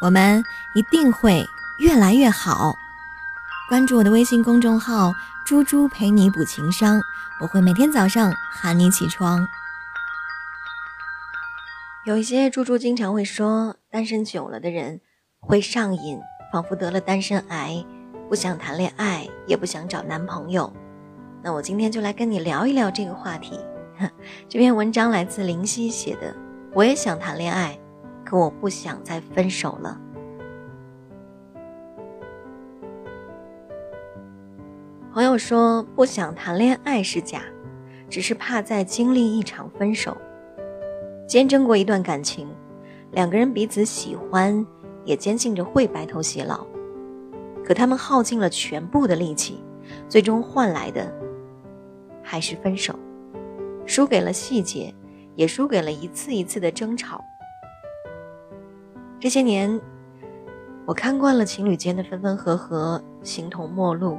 我们一定会越来越好。关注我的微信公众号“猪猪陪你补情商”，我会每天早上喊你起床。有一些猪猪经常会说，单身久了的人会上瘾，仿佛得了单身癌，不想谈恋爱，也不想找男朋友。那我今天就来跟你聊一聊这个话题。这篇文章来自林夕写的，我也想谈恋爱。可我不想再分手了。朋友说不想谈恋爱是假，只是怕再经历一场分手。见证过一段感情，两个人彼此喜欢，也坚信着会白头偕老，可他们耗尽了全部的力气，最终换来的还是分手，输给了细节，也输给了一次一次的争吵。这些年，我看惯了情侣间的分分合合、形同陌路，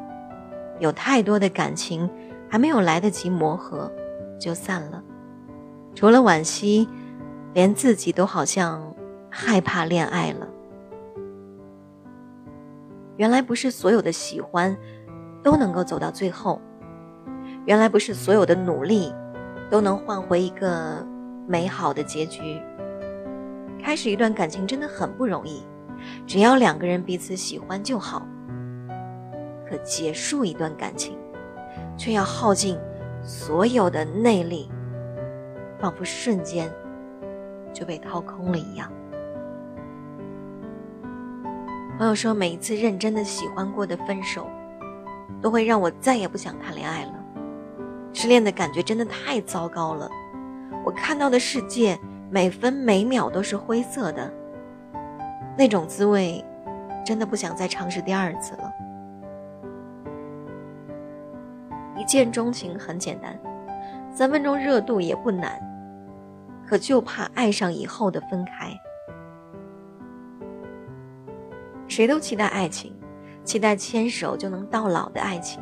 有太多的感情还没有来得及磨合，就散了。除了惋惜，连自己都好像害怕恋爱了。原来不是所有的喜欢都能够走到最后，原来不是所有的努力都能换回一个美好的结局。开始一段感情真的很不容易，只要两个人彼此喜欢就好。可结束一段感情，却要耗尽所有的内力，仿佛瞬间就被掏空了一样。朋友说，每一次认真的喜欢过的分手，都会让我再也不想谈恋爱了。失恋的感觉真的太糟糕了，我看到的世界。每分每秒都是灰色的，那种滋味，真的不想再尝试第二次了。一见钟情很简单，三分钟热度也不难，可就怕爱上以后的分开。谁都期待爱情，期待牵手就能到老的爱情。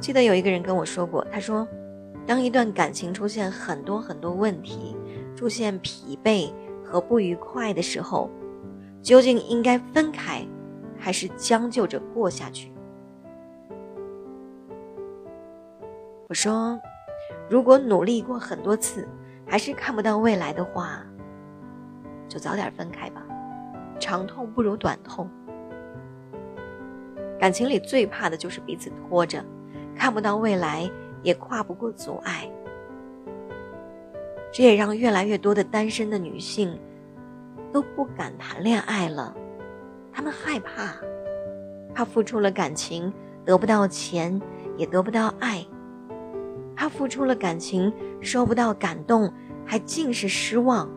记得有一个人跟我说过，他说。当一段感情出现很多很多问题，出现疲惫和不愉快的时候，究竟应该分开，还是将就着过下去？我说，如果努力过很多次，还是看不到未来的话，就早点分开吧，长痛不如短痛。感情里最怕的就是彼此拖着，看不到未来。也跨不过阻碍，这也让越来越多的单身的女性都不敢谈恋爱了。她们害怕，怕付出了感情得不到钱，也得不到爱；怕付出了感情收不到感动，还尽是失望；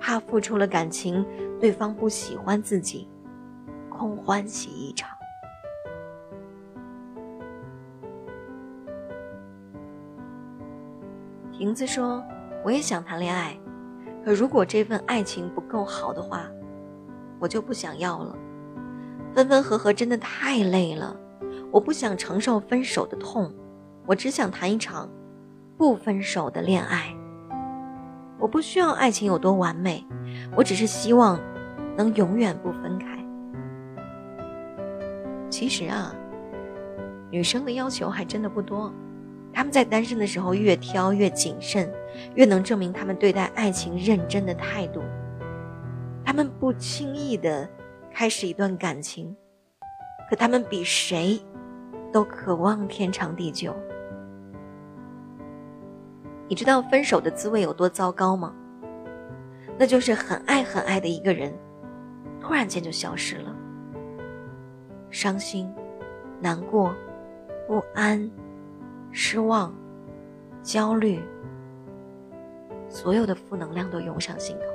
怕付出了感情对方不喜欢自己，空欢喜一场。瓶子说：“我也想谈恋爱，可如果这份爱情不够好的话，我就不想要了。分分合合真的太累了，我不想承受分手的痛，我只想谈一场不分手的恋爱。我不需要爱情有多完美，我只是希望能永远不分开。其实啊，女生的要求还真的不多。”他们在单身的时候越挑越谨慎，越能证明他们对待爱情认真的态度。他们不轻易的开始一段感情，可他们比谁都渴望天长地久。你知道分手的滋味有多糟糕吗？那就是很爱很爱的一个人，突然间就消失了，伤心、难过、不安。失望、焦虑，所有的负能量都涌上心头，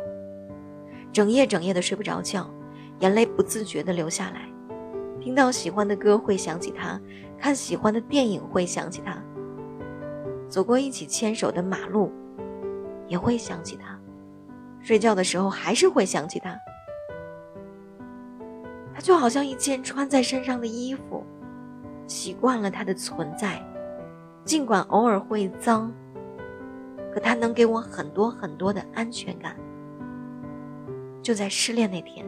整夜整夜的睡不着觉，眼泪不自觉的流下来。听到喜欢的歌会想起他，看喜欢的电影会想起他，走过一起牵手的马路也会想起他，睡觉的时候还是会想起他。他就好像一件穿在身上的衣服，习惯了他的存在。尽管偶尔会脏，可它能给我很多很多的安全感。就在失恋那天，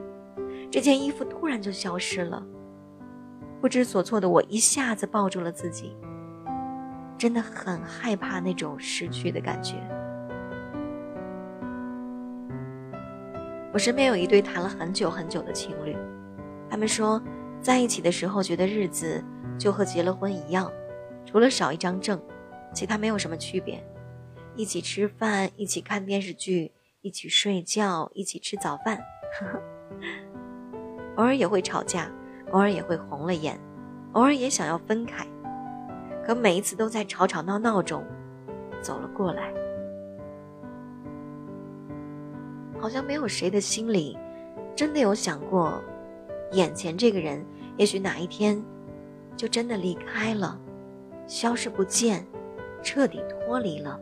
这件衣服突然就消失了。不知所措的我一下子抱住了自己，真的很害怕那种失去的感觉。我身边有一对谈了很久很久的情侣，他们说，在一起的时候觉得日子就和结了婚一样，除了少一张证，其他没有什么区别。一起吃饭，一起看电视剧，一起睡觉，一起吃早饭，偶尔也会吵架，偶尔也会红了眼，偶尔也想要分开，可每一次都在吵吵闹闹中走了过来。好像没有谁的心里真的有想过，眼前这个人也许哪一天就真的离开了，消失不见，彻底脱离了。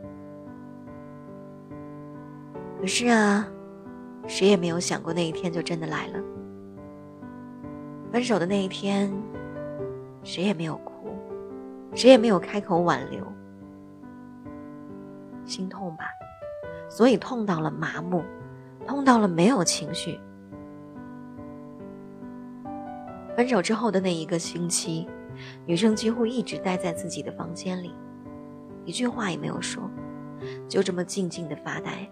可是啊，谁也没有想过那一天就真的来了。分手的那一天，谁也没有哭，谁也没有开口挽留。心痛吧，所以痛到了麻木，痛到了没有情绪。分手之后的那一个星期，女生几乎一直待在自己的房间里，一句话也没有说，就这么静静的发呆。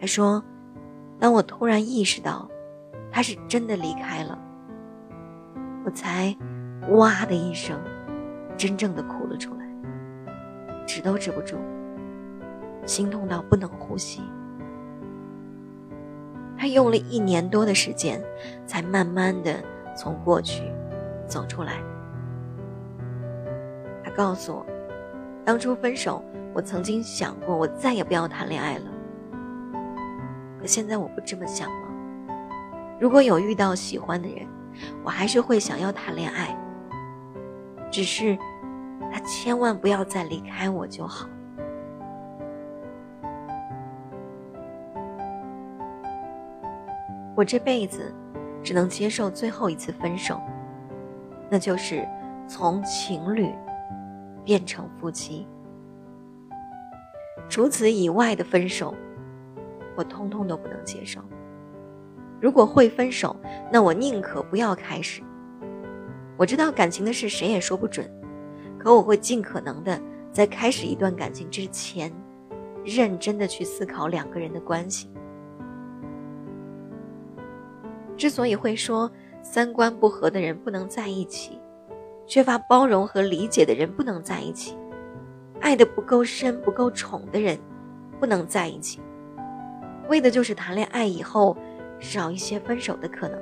他说：“当我突然意识到，他是真的离开了，我才哇的一声，真正的哭了出来，止都止不住，心痛到不能呼吸。他用了一年多的时间，才慢慢的从过去走出来。他告诉我，当初分手，我曾经想过，我再也不要谈恋爱了。”可现在我不这么想了。如果有遇到喜欢的人，我还是会想要谈恋爱。只是他千万不要再离开我就好。我这辈子只能接受最后一次分手，那就是从情侣变成夫妻。除此以外的分手。我通通都不能接受。如果会分手，那我宁可不要开始。我知道感情的事谁也说不准，可我会尽可能的在开始一段感情之前，认真的去思考两个人的关系。之所以会说三观不合的人不能在一起，缺乏包容和理解的人不能在一起，爱的不够深、不够宠的人不能在一起。为的就是谈恋爱以后少一些分手的可能。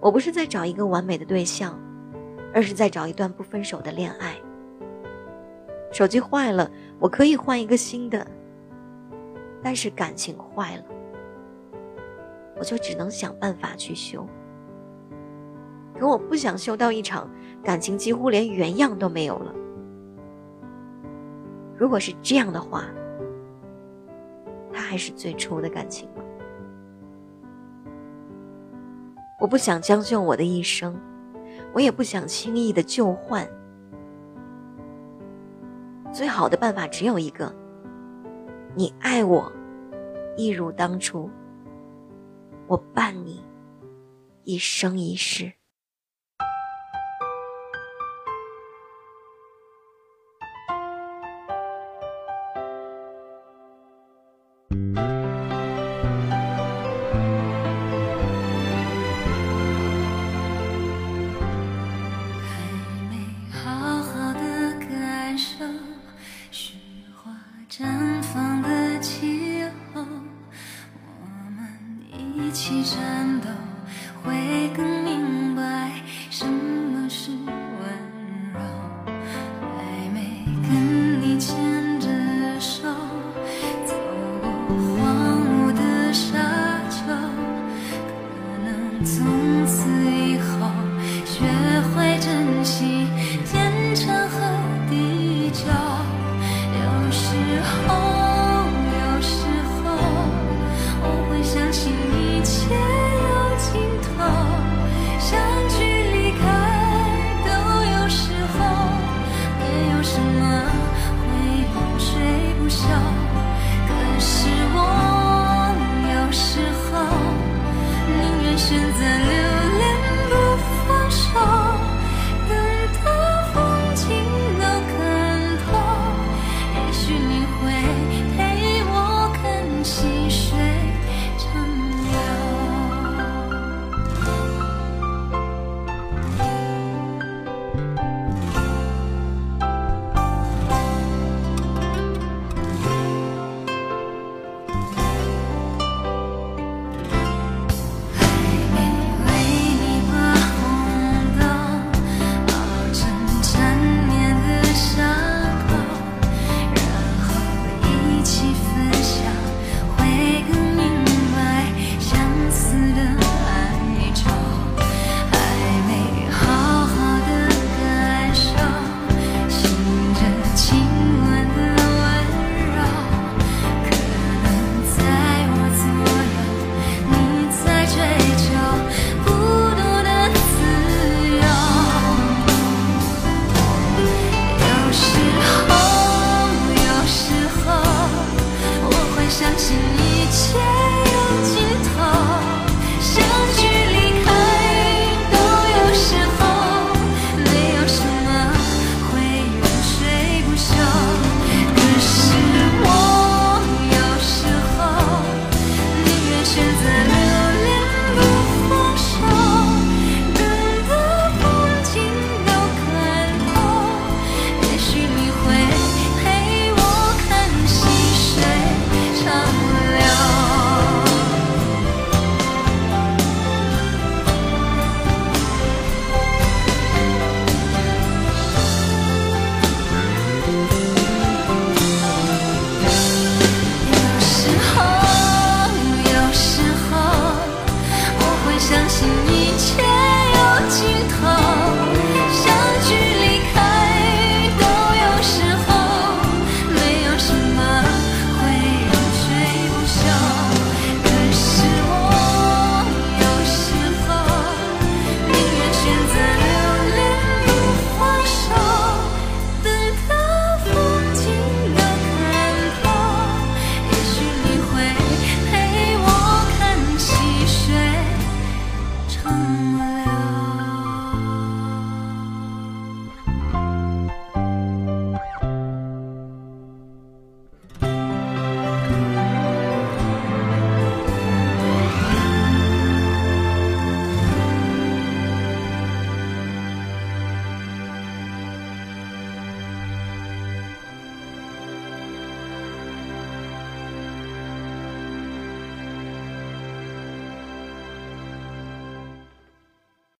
我不是在找一个完美的对象，而是在找一段不分手的恋爱。手机坏了，我可以换一个新的。但是感情坏了，我就只能想办法去修。可我不想修到一场感情几乎连原样都没有了。如果是这样的话，他还是最初的感情吗？我不想将就我的一生，我也不想轻易的就换。最好的办法只有一个：你爱我，一如当初，我伴你一生一世。